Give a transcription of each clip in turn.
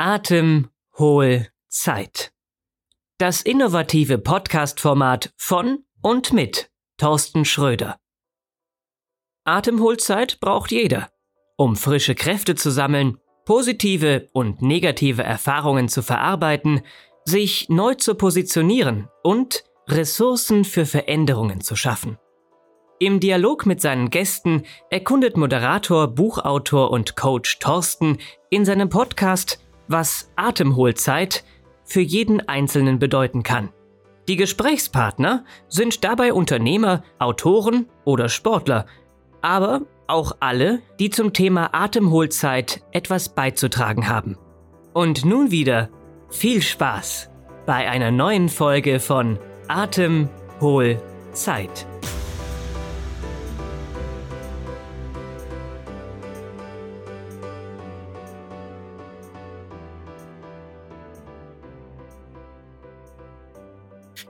Atem, Hohl, Zeit. Das innovative Podcast-Format von und mit Thorsten Schröder. Atemholzeit braucht jeder, um frische Kräfte zu sammeln, positive und negative Erfahrungen zu verarbeiten, sich neu zu positionieren und Ressourcen für Veränderungen zu schaffen. Im Dialog mit seinen Gästen erkundet Moderator, Buchautor und Coach Thorsten in seinem Podcast was Atemholzeit für jeden Einzelnen bedeuten kann. Die Gesprächspartner sind dabei Unternehmer, Autoren oder Sportler, aber auch alle, die zum Thema Atemholzeit etwas beizutragen haben. Und nun wieder viel Spaß bei einer neuen Folge von Atemholzeit.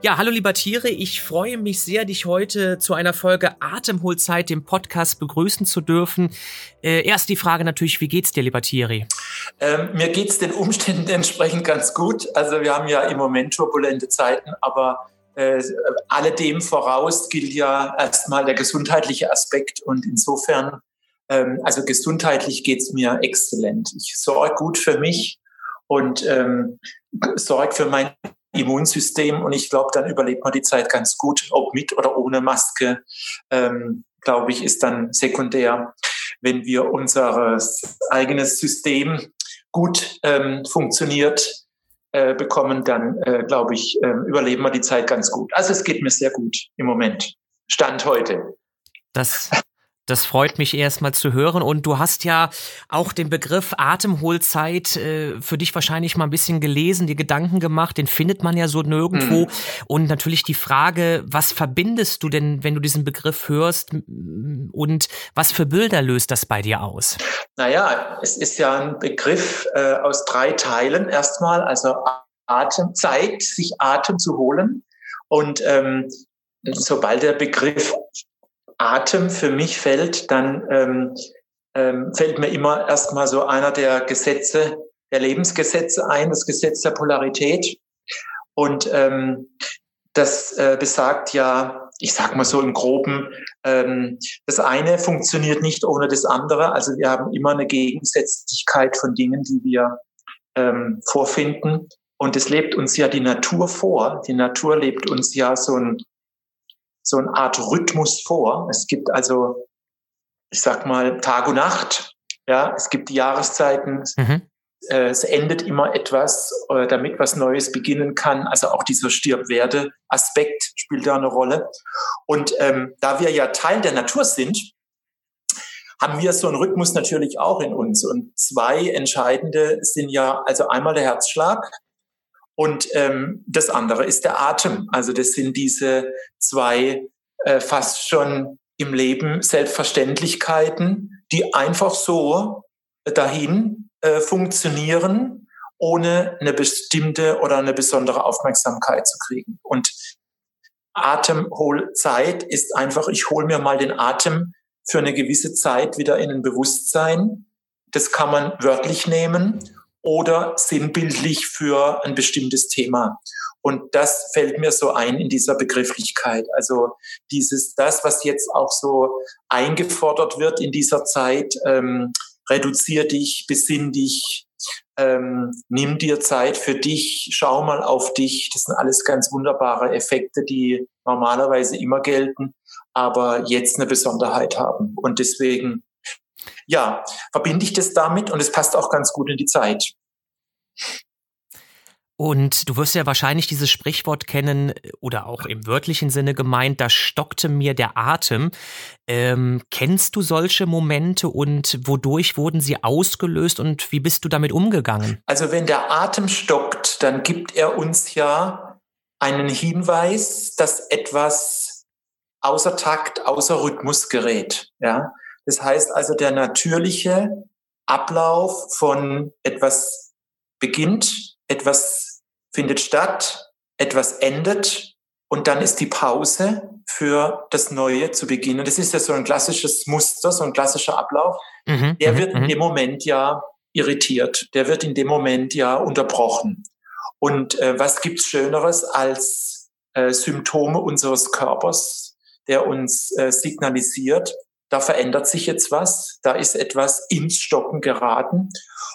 Ja, hallo lieber Tiere, ich freue mich sehr, dich heute zu einer Folge Atemholzeit, dem Podcast, begrüßen zu dürfen. Äh, erst die Frage natürlich, wie geht's dir, lieber Thierry? Ähm, mir geht's den Umständen entsprechend ganz gut. Also wir haben ja im Moment turbulente Zeiten, aber äh, alledem voraus gilt ja erstmal der gesundheitliche Aspekt und insofern, ähm, also gesundheitlich geht's mir exzellent. Ich sorge gut für mich und ähm, sorge für mein Immunsystem und ich glaube, dann überlebt man die Zeit ganz gut, ob mit oder ohne Maske, ähm, glaube ich, ist dann sekundär. Wenn wir unser eigenes System gut ähm, funktioniert äh, bekommen, dann äh, glaube ich, äh, überleben wir die Zeit ganz gut. Also es geht mir sehr gut im Moment. Stand heute. Das das freut mich erstmal zu hören. Und du hast ja auch den Begriff Atemholzeit äh, für dich wahrscheinlich mal ein bisschen gelesen, die Gedanken gemacht. Den findet man ja so nirgendwo. Mhm. Und natürlich die Frage, was verbindest du denn, wenn du diesen Begriff hörst? Und was für Bilder löst das bei dir aus? Naja, es ist ja ein Begriff äh, aus drei Teilen erstmal. Also Atemzeit, sich Atem zu holen. Und ähm, sobald der Begriff Atem für mich fällt, dann ähm, ähm, fällt mir immer erstmal so einer der Gesetze, der Lebensgesetze ein, das Gesetz der Polarität. Und ähm, das äh, besagt ja, ich sag mal so im Groben, ähm, das eine funktioniert nicht ohne das andere. Also wir haben immer eine Gegensätzlichkeit von Dingen, die wir ähm, vorfinden. Und es lebt uns ja die Natur vor. Die Natur lebt uns ja so ein so eine Art Rhythmus vor. Es gibt also, ich sag mal, Tag und Nacht. Ja, es gibt die Jahreszeiten. Mhm. Äh, es endet immer etwas, äh, damit was Neues beginnen kann. Also auch dieser Stirb-Werde-Aspekt spielt da eine Rolle. Und ähm, da wir ja Teil der Natur sind, haben wir so einen Rhythmus natürlich auch in uns. Und zwei entscheidende sind ja also einmal der Herzschlag und ähm, das andere ist der Atem. Also das sind diese zwei äh, fast schon im Leben Selbstverständlichkeiten, die einfach so dahin äh, funktionieren, ohne eine bestimmte oder eine besondere Aufmerksamkeit zu kriegen. Und Atemholzeit ist einfach, ich hole mir mal den Atem für eine gewisse Zeit wieder in ein Bewusstsein. Das kann man wörtlich nehmen oder sinnbildlich für ein bestimmtes Thema. Und das fällt mir so ein in dieser Begrifflichkeit. Also dieses, das, was jetzt auch so eingefordert wird in dieser Zeit, ähm, reduzier dich, besinn dich, ähm, nimm dir Zeit für dich, schau mal auf dich. Das sind alles ganz wunderbare Effekte, die normalerweise immer gelten, aber jetzt eine Besonderheit haben. Und deswegen ja, verbinde ich das damit und es passt auch ganz gut in die Zeit. Und du wirst ja wahrscheinlich dieses Sprichwort kennen oder auch im wörtlichen Sinne gemeint, da stockte mir der Atem. Ähm, kennst du solche Momente und wodurch wurden sie ausgelöst und wie bist du damit umgegangen? Also wenn der Atem stockt, dann gibt er uns ja einen Hinweis, dass etwas außer Takt, außer Rhythmus gerät. Ja? Das heißt also, der natürliche Ablauf von etwas beginnt, etwas findet statt, etwas endet und dann ist die Pause für das Neue zu beginnen. Das ist ja so ein klassisches Muster, so ein klassischer Ablauf. Mhm, der mhm, wird in mhm. dem Moment ja irritiert. Der wird in dem Moment ja unterbrochen. Und äh, was gibt's Schöneres als äh, Symptome unseres Körpers, der uns äh, signalisiert, da verändert sich jetzt was, da ist etwas ins Stocken geraten.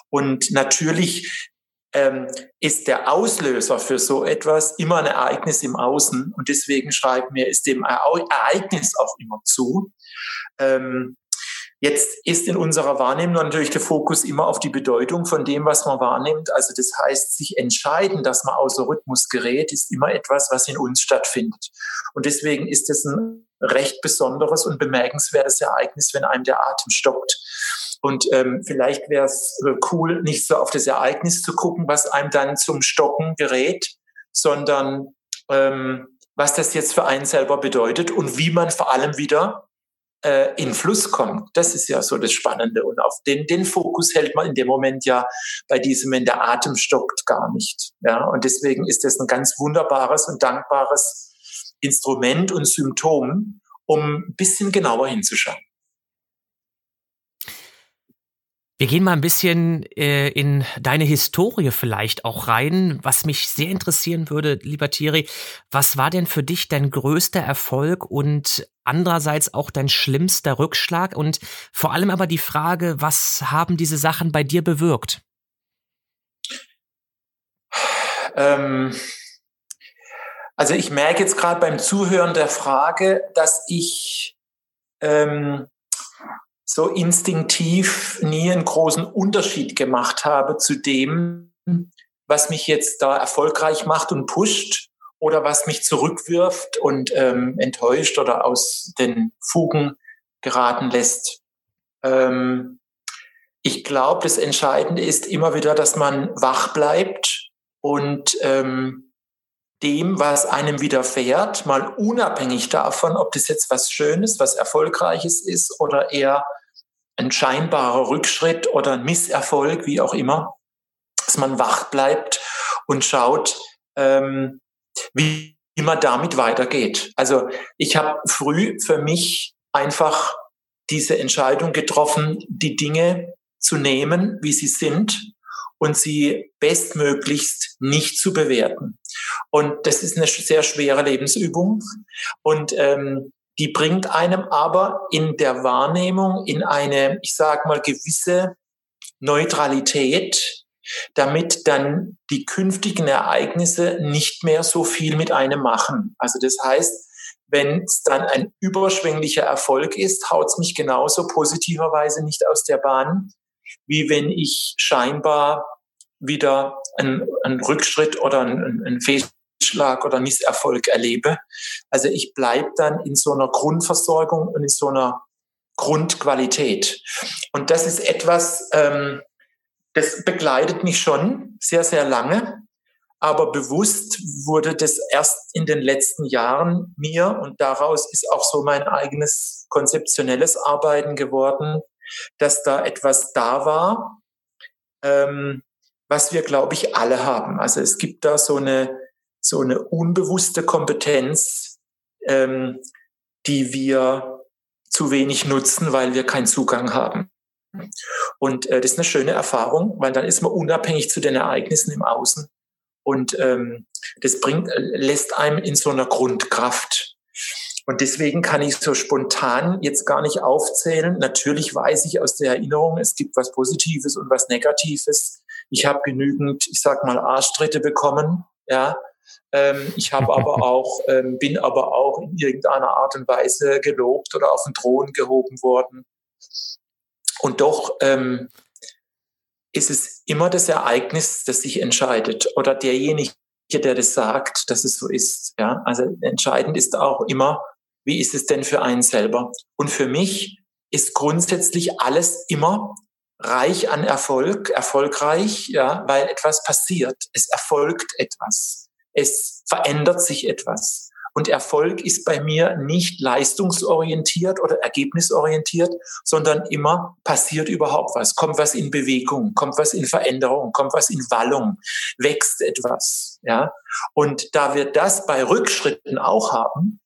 Und natürlich ähm, ist der Auslöser für so etwas immer ein Ereignis im Außen. Und deswegen schreiben wir es dem Ereignis auch immer zu. Ähm, Jetzt ist in unserer Wahrnehmung natürlich der Fokus immer auf die Bedeutung von dem, was man wahrnimmt. Also das heißt, sich entscheiden, dass man außer Rhythmus gerät, ist immer etwas, was in uns stattfindet. Und deswegen ist es ein recht besonderes und bemerkenswertes Ereignis, wenn einem der Atem stockt. Und ähm, vielleicht wäre es äh, cool, nicht so auf das Ereignis zu gucken, was einem dann zum Stocken gerät, sondern ähm, was das jetzt für einen selber bedeutet und wie man vor allem wieder äh, in Fluss kommt. Das ist ja so das Spannende. Und auf den, den Fokus hält man in dem Moment ja bei diesem, wenn der Atem stockt, gar nicht. Ja, und deswegen ist das ein ganz wunderbares und dankbares Instrument und Symptom, um ein bisschen genauer hinzuschauen. Wir gehen mal ein bisschen äh, in deine Historie vielleicht auch rein. Was mich sehr interessieren würde, lieber Thierry, was war denn für dich dein größter Erfolg und andererseits auch dein schlimmster Rückschlag? Und vor allem aber die Frage, was haben diese Sachen bei dir bewirkt? Ähm, also ich merke jetzt gerade beim Zuhören der Frage, dass ich ähm, so instinktiv nie einen großen Unterschied gemacht habe zu dem, was mich jetzt da erfolgreich macht und pusht oder was mich zurückwirft und ähm, enttäuscht oder aus den Fugen geraten lässt. Ähm, ich glaube, das Entscheidende ist immer wieder, dass man wach bleibt und ähm, dem, was einem widerfährt, mal unabhängig davon, ob das jetzt was Schönes, was Erfolgreiches ist oder eher ein scheinbarer Rückschritt oder ein Misserfolg, wie auch immer, dass man wach bleibt und schaut, ähm, wie, man damit weitergeht. Also ich habe früh für mich einfach diese Entscheidung getroffen, die Dinge zu nehmen, wie sie sind und sie bestmöglichst nicht zu bewerten. Und das ist eine sehr schwere Lebensübung. Und ähm, die bringt einem aber in der Wahrnehmung in eine, ich sag mal, gewisse Neutralität, damit dann die künftigen Ereignisse nicht mehr so viel mit einem machen. Also das heißt, wenn es dann ein überschwänglicher Erfolg ist, haut es mich genauso positiverweise nicht aus der Bahn, wie wenn ich scheinbar wieder einen, einen Rückschritt oder einen, einen Fehlschlag oder Misserfolg erlebe. Also ich bleibe dann in so einer Grundversorgung und in so einer Grundqualität. Und das ist etwas, ähm, das begleitet mich schon sehr, sehr lange. Aber bewusst wurde das erst in den letzten Jahren mir und daraus ist auch so mein eigenes konzeptionelles Arbeiten geworden, dass da etwas da war, ähm, was wir, glaube ich, alle haben. Also es gibt da so eine, so eine unbewusste Kompetenz, ähm, die wir zu wenig nutzen, weil wir keinen Zugang haben. Und äh, das ist eine schöne Erfahrung, weil dann ist man unabhängig zu den Ereignissen im Außen. Und ähm, das bringt, äh, lässt einem in so einer Grundkraft. Und deswegen kann ich so spontan jetzt gar nicht aufzählen. Natürlich weiß ich aus der Erinnerung, es gibt was Positives und was Negatives. Ich habe genügend, ich sag mal, Arschtritte bekommen. Ja, ähm, ich habe aber auch, ähm, bin aber auch in irgendeiner Art und Weise gelobt oder auf den Thron gehoben worden. Und doch ähm, ist es immer das Ereignis, das sich entscheidet oder derjenige, der das sagt, dass es so ist. Ja, also entscheidend ist auch immer, wie ist es denn für einen selber? Und für mich ist grundsätzlich alles immer reich an Erfolg, erfolgreich, ja, weil etwas passiert. Es erfolgt etwas. Es verändert sich etwas. Und Erfolg ist bei mir nicht leistungsorientiert oder ergebnisorientiert, sondern immer passiert überhaupt was, kommt was in Bewegung, kommt was in Veränderung, kommt was in Wallung, wächst etwas. Ja? Und da wir das bei Rückschritten auch haben,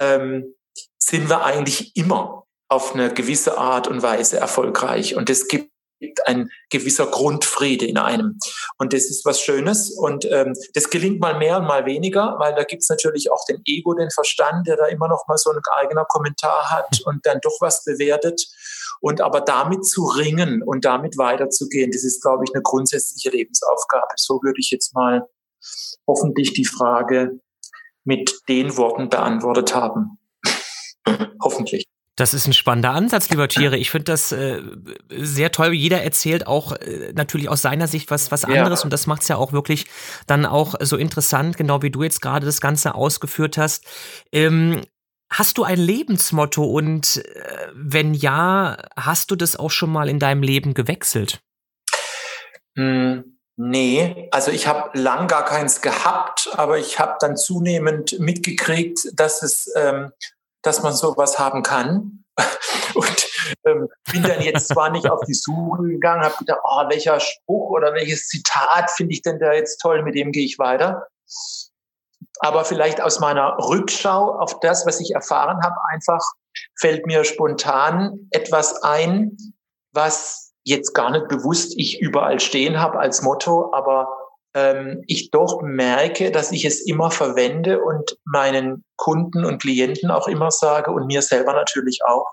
ähm, sind wir eigentlich immer auf eine gewisse Art und Weise erfolgreich. Und es gibt ein gewisser Grundfriede in einem. Und das ist was Schönes. Und ähm, das gelingt mal mehr und mal weniger, weil da gibt's natürlich auch den Ego, den Verstand, der da immer noch mal so ein eigener Kommentar hat und dann doch was bewertet. Und aber damit zu ringen und damit weiterzugehen, das ist, glaube ich, eine grundsätzliche Lebensaufgabe. So würde ich jetzt mal hoffentlich die Frage mit den Worten beantwortet haben. hoffentlich. Das ist ein spannender Ansatz, lieber Tiere. Ich finde das äh, sehr toll. Jeder erzählt auch äh, natürlich aus seiner Sicht was, was anderes ja. und das macht es ja auch wirklich dann auch so interessant, genau wie du jetzt gerade das Ganze ausgeführt hast. Ähm, hast du ein Lebensmotto und äh, wenn ja, hast du das auch schon mal in deinem Leben gewechselt? Hm, nee, also ich habe lang gar keins gehabt, aber ich habe dann zunehmend mitgekriegt, dass es ähm, dass man sowas haben kann. Und ähm, bin dann jetzt zwar nicht auf die Suche gegangen, habe gedacht, oh, welcher Spruch oder welches Zitat finde ich denn da jetzt toll, mit dem gehe ich weiter. Aber vielleicht aus meiner Rückschau auf das, was ich erfahren habe, einfach fällt mir spontan etwas ein, was jetzt gar nicht bewusst ich überall stehen habe als Motto, aber ähm, ich doch merke, dass ich es immer verwende und meinen Kunden und Klienten auch immer sage und mir selber natürlich auch,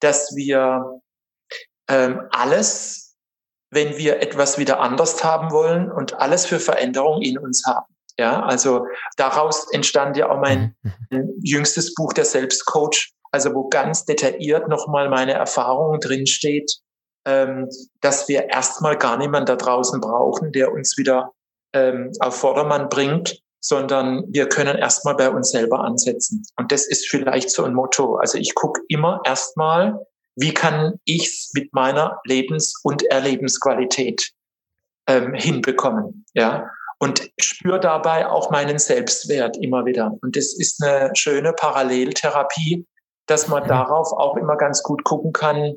dass wir ähm, alles, wenn wir etwas wieder anders haben wollen und alles für Veränderung in uns haben. Ja, also daraus entstand ja auch mein mhm. jüngstes Buch, der Selbstcoach, also wo ganz detailliert nochmal meine Erfahrungen drinsteht, ähm, dass wir erstmal gar niemanden da draußen brauchen, der uns wieder ähm, auf Vordermann bringt, sondern wir können erstmal bei uns selber ansetzen. Und das ist vielleicht so ein Motto. Also ich gucke immer erstmal, wie kann ich es mit meiner Lebens- und Erlebensqualität ähm, hinbekommen. Ja. Und spüre dabei auch meinen Selbstwert immer wieder. Und das ist eine schöne Paralleltherapie, dass man mhm. darauf auch immer ganz gut gucken kann,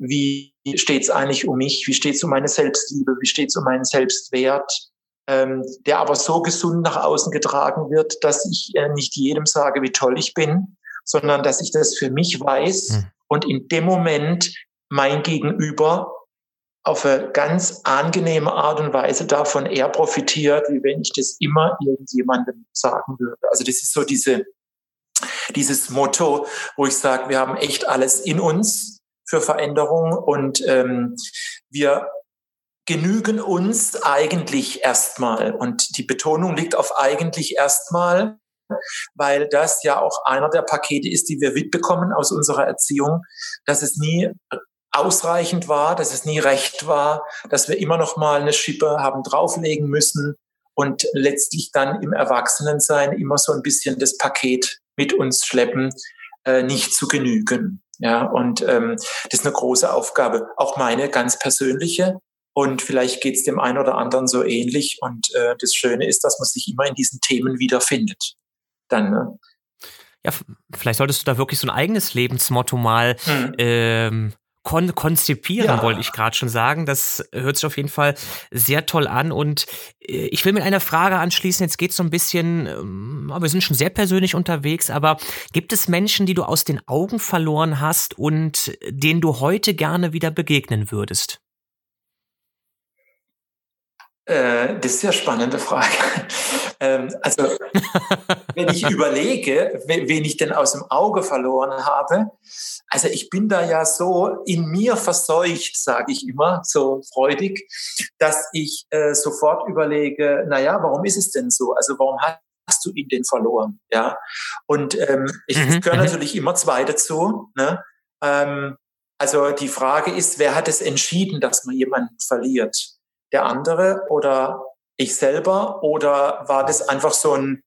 wie steht es eigentlich um mich, wie steht es um meine Selbstliebe, wie steht es um meinen Selbstwert, ähm, der aber so gesund nach außen getragen wird, dass ich äh, nicht jedem sage, wie toll ich bin, sondern dass ich das für mich weiß mhm. und in dem Moment mein Gegenüber auf eine ganz angenehme Art und Weise davon eher profitiert, wie wenn ich das immer irgendjemandem sagen würde. Also das ist so diese, dieses Motto, wo ich sage, wir haben echt alles in uns für Veränderung und ähm, wir genügen uns eigentlich erstmal. Und die Betonung liegt auf eigentlich erstmal, weil das ja auch einer der Pakete ist, die wir mitbekommen aus unserer Erziehung, dass es nie ausreichend war, dass es nie recht war, dass wir immer noch mal eine Schippe haben drauflegen müssen und letztlich dann im Erwachsenensein immer so ein bisschen das Paket mit uns schleppen, äh, nicht zu genügen. Ja, und ähm, das ist eine große Aufgabe, auch meine ganz persönliche. Und vielleicht geht es dem einen oder anderen so ähnlich. Und äh, das Schöne ist, dass man sich immer in diesen Themen wiederfindet. Dann, ne? Ja, vielleicht solltest du da wirklich so ein eigenes Lebensmotto mal hm. ähm, kon konzipieren, ja. wollte ich gerade schon sagen. Das hört sich auf jeden Fall sehr toll an. Und äh, ich will mit einer Frage anschließen. Jetzt geht es so ein bisschen, ähm, wir sind schon sehr persönlich unterwegs, aber gibt es Menschen, die du aus den Augen verloren hast und denen du heute gerne wieder begegnen würdest? Äh, das ist ja eine spannende Frage. Ähm, also, wenn ich überlege, wen ich denn aus dem Auge verloren habe, also ich bin da ja so in mir verseucht, sage ich immer, so freudig, dass ich äh, sofort überlege, naja, warum ist es denn so? Also warum hast du ihn denn verloren? Ja, und ähm, ich mhm. gehöre mhm. natürlich immer zwei dazu. Ne? Ähm, also die Frage ist, wer hat es entschieden, dass man jemanden verliert? Der andere oder ich selber oder war das einfach so ein,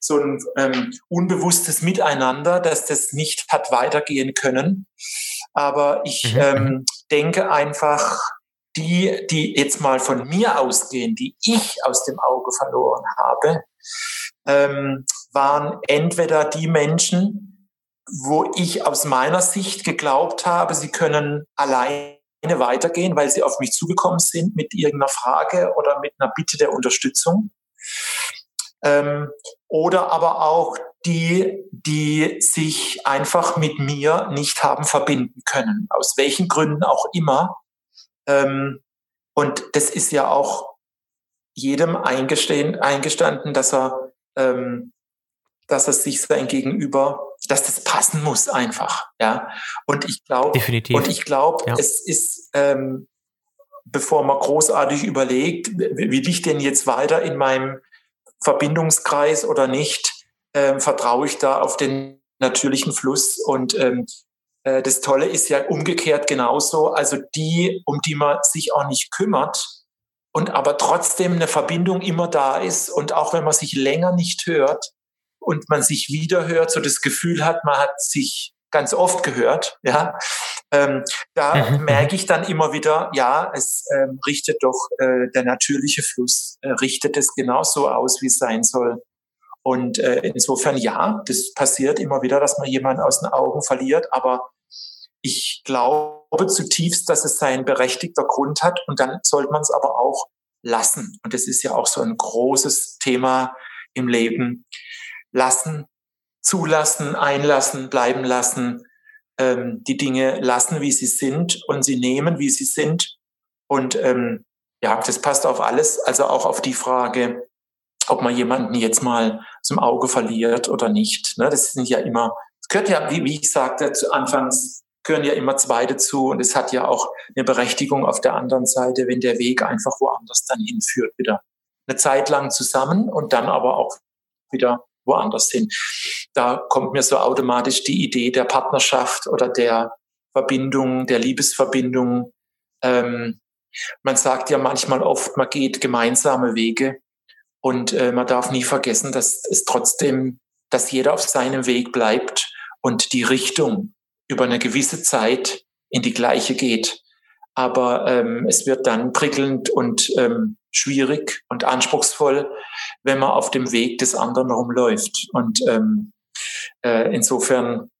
so ein ähm, unbewusstes Miteinander, dass das nicht hat weitergehen können. Aber ich mhm. ähm, denke einfach, die, die jetzt mal von mir ausgehen, die ich aus dem Auge verloren habe, ähm, waren entweder die Menschen, wo ich aus meiner Sicht geglaubt habe, sie können allein weitergehen, weil sie auf mich zugekommen sind mit irgendeiner Frage oder mit einer Bitte der Unterstützung. Ähm, oder aber auch die, die sich einfach mit mir nicht haben verbinden können, aus welchen Gründen auch immer. Ähm, und das ist ja auch jedem eingestanden, dass er, ähm, dass er sich sein Gegenüber, dass das passen muss einfach, ja. Und ich glaube, und ich glaube, ja. es ist, ähm, bevor man großartig überlegt, will ich denn jetzt weiter in meinem Verbindungskreis oder nicht, ähm, vertraue ich da auf den natürlichen Fluss und ähm, äh, das Tolle ist ja umgekehrt genauso. Also die, um die man sich auch nicht kümmert und aber trotzdem eine Verbindung immer da ist und auch wenn man sich länger nicht hört und man sich wieder hört, so das Gefühl hat, man hat sich ganz oft gehört, ja, ähm, da mhm, mhm. merke ich dann immer wieder, ja, es ähm, richtet doch äh, der natürliche Fluss, äh, richtet es genauso aus, wie es sein soll. Und äh, insofern ja, das passiert immer wieder, dass man jemanden aus den Augen verliert, aber ich glaube zutiefst, dass es seinen berechtigter Grund hat und dann sollte man es aber auch lassen. Und das ist ja auch so ein großes Thema im Leben. Lassen, zulassen, einlassen, bleiben lassen, ähm, die Dinge lassen, wie sie sind und sie nehmen, wie sie sind. Und ähm, ja, das passt auf alles, also auch auf die Frage, ob man jemanden jetzt mal zum Auge verliert oder nicht. Ne? Das sind ja immer, es gehört ja, wie, wie ich sagte, zu Anfangs gehören ja immer zwei dazu und es hat ja auch eine Berechtigung auf der anderen Seite, wenn der Weg einfach woanders dann hinführt, wieder eine Zeit lang zusammen und dann aber auch wieder woanders hin. Da kommt mir so automatisch die Idee der Partnerschaft oder der Verbindung, der Liebesverbindung. Ähm, man sagt ja manchmal oft, man geht gemeinsame Wege. Und äh, man darf nie vergessen, dass es trotzdem, dass jeder auf seinem Weg bleibt und die Richtung über eine gewisse Zeit in die gleiche geht. Aber ähm, es wird dann prickelnd und ähm, schwierig und anspruchsvoll, wenn man auf dem Weg des anderen rumläuft. Und ähm, äh, insofern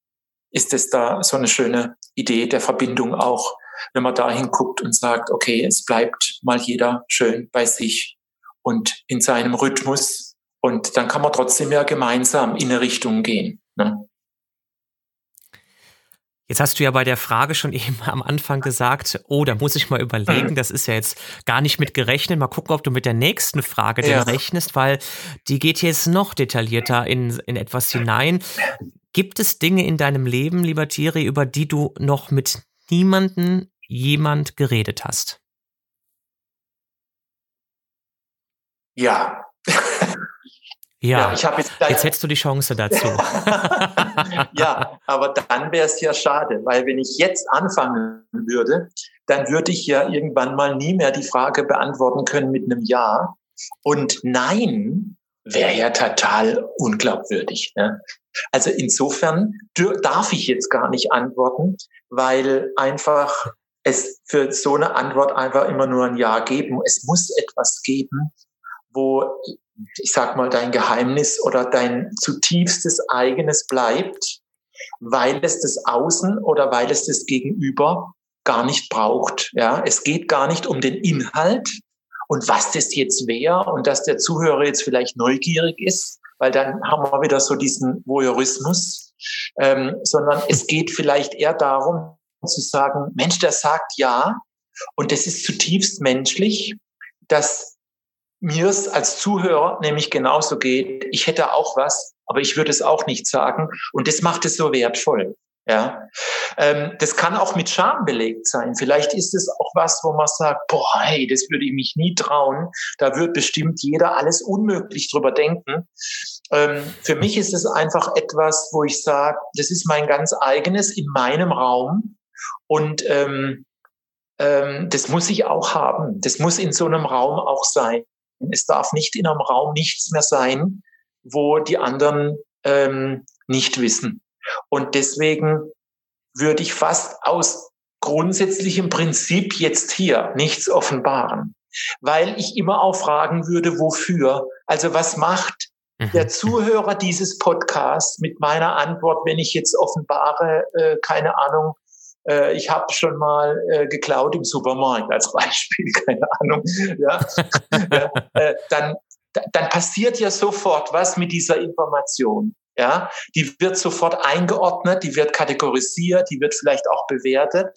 ist es da so eine schöne Idee der Verbindung auch, wenn man dahin guckt und sagt, okay, es bleibt mal jeder schön bei sich und in seinem Rhythmus. Und dann kann man trotzdem ja gemeinsam in eine Richtung gehen. Ne? Jetzt hast du ja bei der Frage schon eben am Anfang gesagt, oh, da muss ich mal überlegen, mhm. das ist ja jetzt gar nicht mit gerechnet. Mal gucken, ob du mit der nächsten Frage ja. rechnest, weil die geht jetzt noch detaillierter in, in etwas hinein. Gibt es Dinge in deinem Leben, lieber Thierry, über die du noch mit niemanden jemand geredet hast? Ja. Ja, ja jetzt, jetzt hättest du die Chance dazu. ja, aber dann wäre es ja schade, weil wenn ich jetzt anfangen würde, dann würde ich ja irgendwann mal nie mehr die Frage beantworten können mit einem Ja. Und Nein wäre ja total unglaubwürdig. Ne? Also insofern darf ich jetzt gar nicht antworten, weil einfach es für so eine Antwort einfach immer nur ein Ja geben. Es muss etwas geben, wo, ich sag mal, dein Geheimnis oder dein zutiefstes eigenes bleibt, weil es das Außen oder weil es das Gegenüber gar nicht braucht. Ja, es geht gar nicht um den Inhalt und was das jetzt wäre und dass der Zuhörer jetzt vielleicht neugierig ist, weil dann haben wir wieder so diesen Voyeurismus, ähm, sondern es geht vielleicht eher darum zu sagen, Mensch, der sagt ja und das ist zutiefst menschlich, dass mir es als Zuhörer nämlich genauso geht. Ich hätte auch was, aber ich würde es auch nicht sagen. Und das macht es so wertvoll. Ja, ähm, das kann auch mit Scham belegt sein. Vielleicht ist es auch was, wo man sagt, boah, hey, das würde ich mich nie trauen. Da wird bestimmt jeder alles unmöglich drüber denken. Ähm, für mich ist es einfach etwas, wo ich sage, das ist mein ganz eigenes in meinem Raum und ähm, ähm, das muss ich auch haben. Das muss in so einem Raum auch sein. Es darf nicht in einem Raum nichts mehr sein, wo die anderen ähm, nicht wissen. Und deswegen würde ich fast aus grundsätzlichem Prinzip jetzt hier nichts offenbaren, weil ich immer auch fragen würde, wofür? Also was macht mhm. der Zuhörer dieses Podcasts mit meiner Antwort, wenn ich jetzt offenbare, äh, keine Ahnung, äh, ich habe schon mal äh, geklaut im Supermarkt als Beispiel, keine Ahnung, ja, äh, dann, dann passiert ja sofort was mit dieser Information. Ja, die wird sofort eingeordnet, die wird kategorisiert, die wird vielleicht auch bewertet.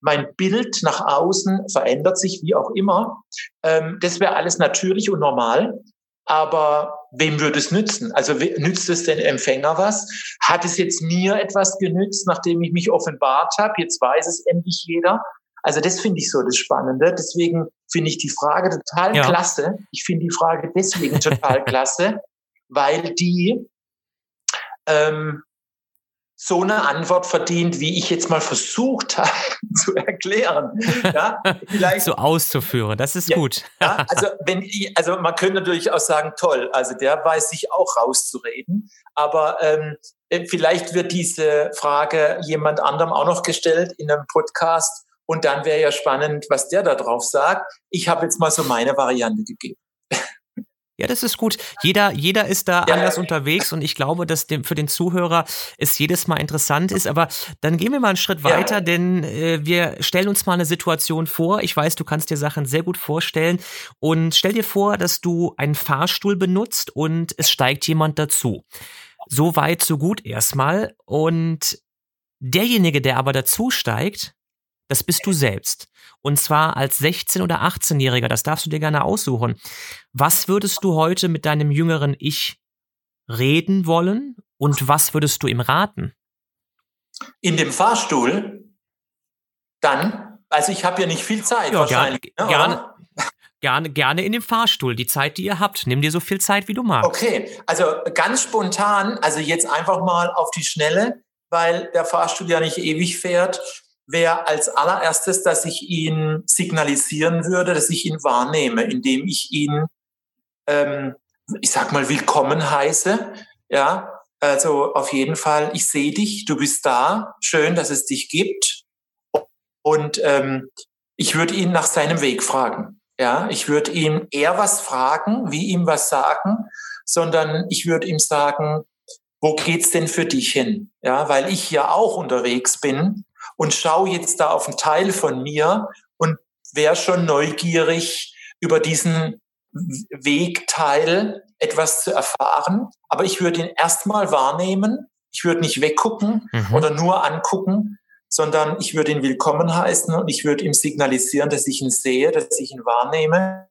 mein Bild nach außen verändert sich, wie auch immer. Ähm, das wäre alles natürlich und normal. Aber wem würde es nützen? Also nützt es den Empfänger was? Hat es jetzt mir etwas genützt, nachdem ich mich offenbart habe? Jetzt weiß es endlich jeder. Also das finde ich so das Spannende. Deswegen finde ich die Frage total ja. klasse. Ich finde die Frage deswegen total klasse, weil die ähm, so eine Antwort verdient, wie ich jetzt mal versucht habe zu erklären. Ja, vielleicht so auszuführen, das ist ja, gut. ja, also wenn also man könnte natürlich auch sagen, toll, also der weiß sich auch rauszureden, aber ähm, vielleicht wird diese Frage jemand anderem auch noch gestellt in einem Podcast und dann wäre ja spannend, was der da drauf sagt. Ich habe jetzt mal so meine Variante gegeben. Ja, das ist gut. Jeder, jeder ist da ja, anders unterwegs und ich glaube, dass dem, für den Zuhörer es jedes Mal interessant ist. Aber dann gehen wir mal einen Schritt weiter, ja. denn äh, wir stellen uns mal eine Situation vor. Ich weiß, du kannst dir Sachen sehr gut vorstellen. Und stell dir vor, dass du einen Fahrstuhl benutzt und es steigt jemand dazu. So weit, so gut erstmal. Und derjenige, der aber dazu steigt, das bist du selbst. Und zwar als 16- oder 18-Jähriger, das darfst du dir gerne aussuchen. Was würdest du heute mit deinem jüngeren Ich reden wollen und was würdest du ihm raten? In dem Fahrstuhl? Dann, also ich habe ja nicht viel Zeit ja, wahrscheinlich. Gerne, ne, gerne, gerne, gerne in dem Fahrstuhl, die Zeit, die ihr habt. Nimm dir so viel Zeit, wie du magst. Okay, also ganz spontan, also jetzt einfach mal auf die Schnelle, weil der Fahrstuhl ja nicht ewig fährt wäre als allererstes, dass ich ihn signalisieren würde, dass ich ihn wahrnehme, indem ich ihn, ähm, ich sag mal, willkommen heiße. Ja, also auf jeden Fall, ich sehe dich, du bist da, schön, dass es dich gibt. Und ähm, ich würde ihn nach seinem Weg fragen. Ja, ich würde ihm eher was fragen, wie ihm was sagen, sondern ich würde ihm sagen, wo geht's denn für dich hin? Ja, weil ich ja auch unterwegs bin und schaue jetzt da auf einen Teil von mir und wäre schon neugierig, über diesen Wegteil etwas zu erfahren. Aber ich würde ihn erstmal wahrnehmen. Ich würde nicht weggucken mhm. oder nur angucken, sondern ich würde ihn willkommen heißen und ich würde ihm signalisieren, dass ich ihn sehe, dass ich ihn wahrnehme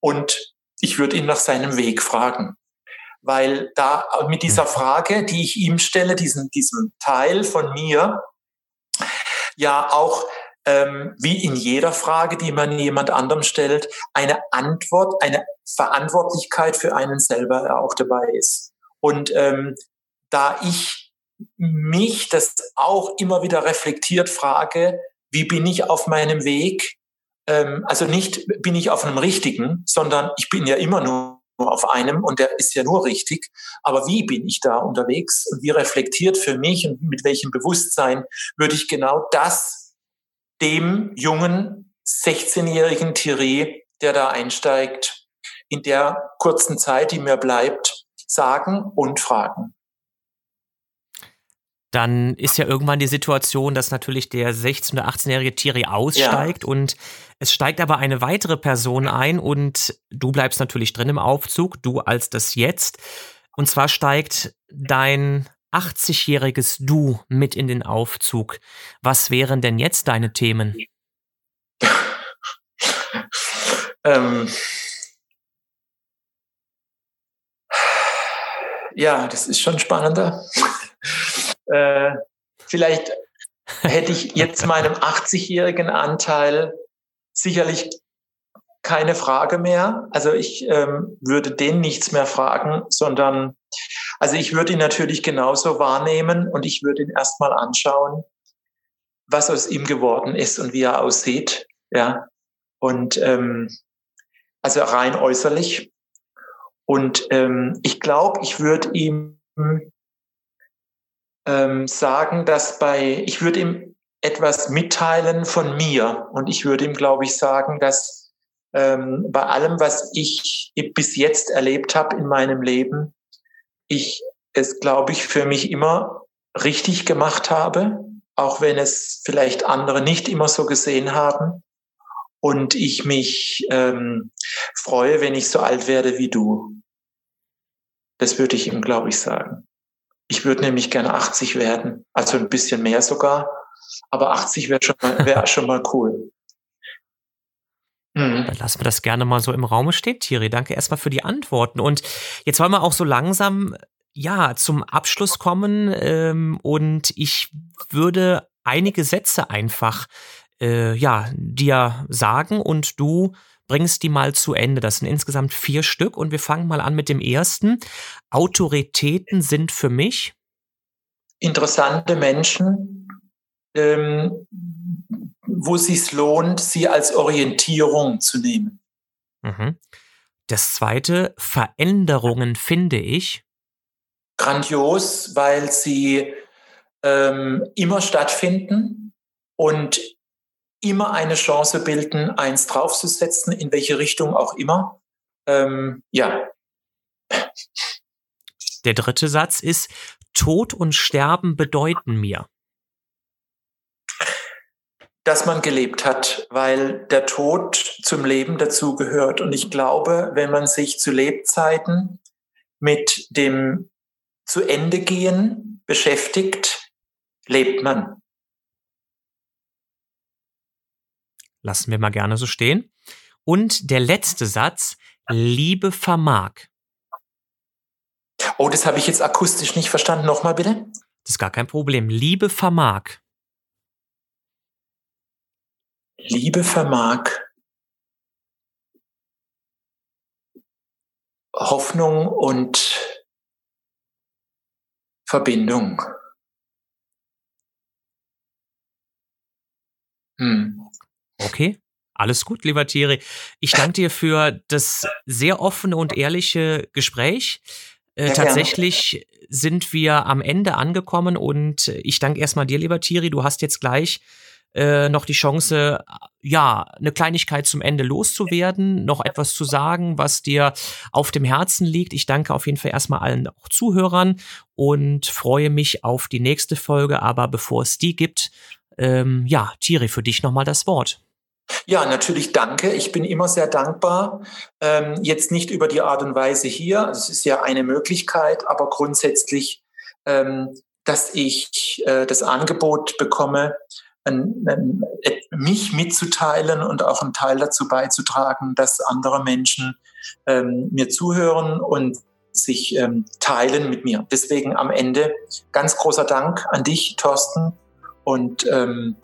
und ich würde ihn nach seinem Weg fragen. Weil da mit dieser mhm. Frage, die ich ihm stelle, diesen, diesem Teil von mir, ja auch ähm, wie in jeder Frage, die man jemand anderem stellt, eine Antwort, eine Verantwortlichkeit für einen selber auch dabei ist. Und ähm, da ich mich das auch immer wieder reflektiert frage, wie bin ich auf meinem Weg? Ähm, also nicht bin ich auf einem richtigen, sondern ich bin ja immer nur auf einem und der ist ja nur richtig. Aber wie bin ich da unterwegs und wie reflektiert für mich und mit welchem Bewusstsein würde ich genau das dem jungen 16-jährigen Thierry, der da einsteigt, in der kurzen Zeit, die mir bleibt, sagen und fragen dann ist ja irgendwann die Situation, dass natürlich der 16- oder 18-jährige Thierry aussteigt ja. und es steigt aber eine weitere Person ein und du bleibst natürlich drin im Aufzug, du als das Jetzt. Und zwar steigt dein 80-jähriges Du mit in den Aufzug. Was wären denn jetzt deine Themen? ähm ja, das ist schon spannender. Äh, vielleicht hätte ich jetzt meinem 80-jährigen Anteil sicherlich keine Frage mehr. Also ich ähm, würde den nichts mehr fragen, sondern also ich würde ihn natürlich genauso wahrnehmen und ich würde ihn erstmal anschauen, was aus ihm geworden ist und wie er aussieht. Ja. Und ähm, also rein äußerlich. Und ähm, ich glaube, ich würde ihm ähm, sagen, dass bei, ich würde ihm etwas mitteilen von mir und ich würde ihm, glaube ich, sagen, dass ähm, bei allem, was ich bis jetzt erlebt habe in meinem Leben, ich es, glaube ich, für mich immer richtig gemacht habe, auch wenn es vielleicht andere nicht immer so gesehen haben. Und ich mich ähm, freue, wenn ich so alt werde wie du. Das würde ich ihm, glaube ich, sagen. Ich würde nämlich gerne 80 werden, also ein bisschen mehr sogar. aber 80 wäre schon, wär schon mal cool. Mhm. Dann lassen wir das gerne mal so im Raume stehen, Thierry. Danke erstmal für die Antworten. Und jetzt wollen wir auch so langsam ja zum Abschluss kommen. Ähm, und ich würde einige Sätze einfach äh, ja dir sagen und du bringst die mal zu Ende. Das sind insgesamt vier Stück und wir fangen mal an mit dem ersten. Autoritäten sind für mich interessante Menschen, ähm, wo es sich lohnt, sie als Orientierung zu nehmen. Mhm. Das zweite, Veränderungen finde ich. Grandios, weil sie ähm, immer stattfinden und immer eine Chance bilden, eins draufzusetzen, in welche Richtung auch immer. Ähm, ja. Der dritte Satz ist, Tod und Sterben bedeuten mir dass man gelebt hat, weil der Tod zum Leben dazugehört. Und ich glaube, wenn man sich zu Lebzeiten mit dem zu Ende gehen beschäftigt, lebt man. Lassen wir mal gerne so stehen. Und der letzte Satz, Liebe vermag. Oh, das habe ich jetzt akustisch nicht verstanden. Nochmal bitte. Das ist gar kein Problem. Liebe vermag. Liebe vermag Hoffnung und Verbindung. Hm. Okay, alles gut, lieber Thierry. Ich danke dir für das sehr offene und ehrliche Gespräch. Äh, tatsächlich sind wir am Ende angekommen und ich danke erstmal dir, lieber Thierry. Du hast jetzt gleich äh, noch die Chance, ja, eine Kleinigkeit zum Ende loszuwerden, noch etwas zu sagen, was dir auf dem Herzen liegt. Ich danke auf jeden Fall erstmal allen auch Zuhörern und freue mich auf die nächste Folge. Aber bevor es die gibt, ähm, ja, Thierry, für dich nochmal das Wort. Ja, natürlich danke. Ich bin immer sehr dankbar. Ähm, jetzt nicht über die Art und Weise hier, das ist ja eine Möglichkeit, aber grundsätzlich, ähm, dass ich äh, das Angebot bekomme, mich mitzuteilen und auch einen Teil dazu beizutragen, dass andere Menschen ähm, mir zuhören und sich ähm, teilen mit mir. Deswegen am Ende ganz großer Dank an dich, Thorsten. Und ähm,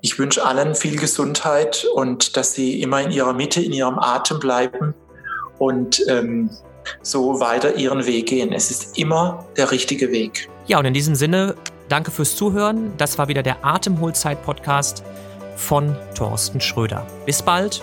ich wünsche allen viel Gesundheit und dass sie immer in ihrer Mitte, in ihrem Atem bleiben und ähm, so weiter ihren Weg gehen. Es ist immer der richtige Weg. Ja, und in diesem Sinne Danke fürs Zuhören. Das war wieder der Atemholzeit-Podcast von Thorsten Schröder. Bis bald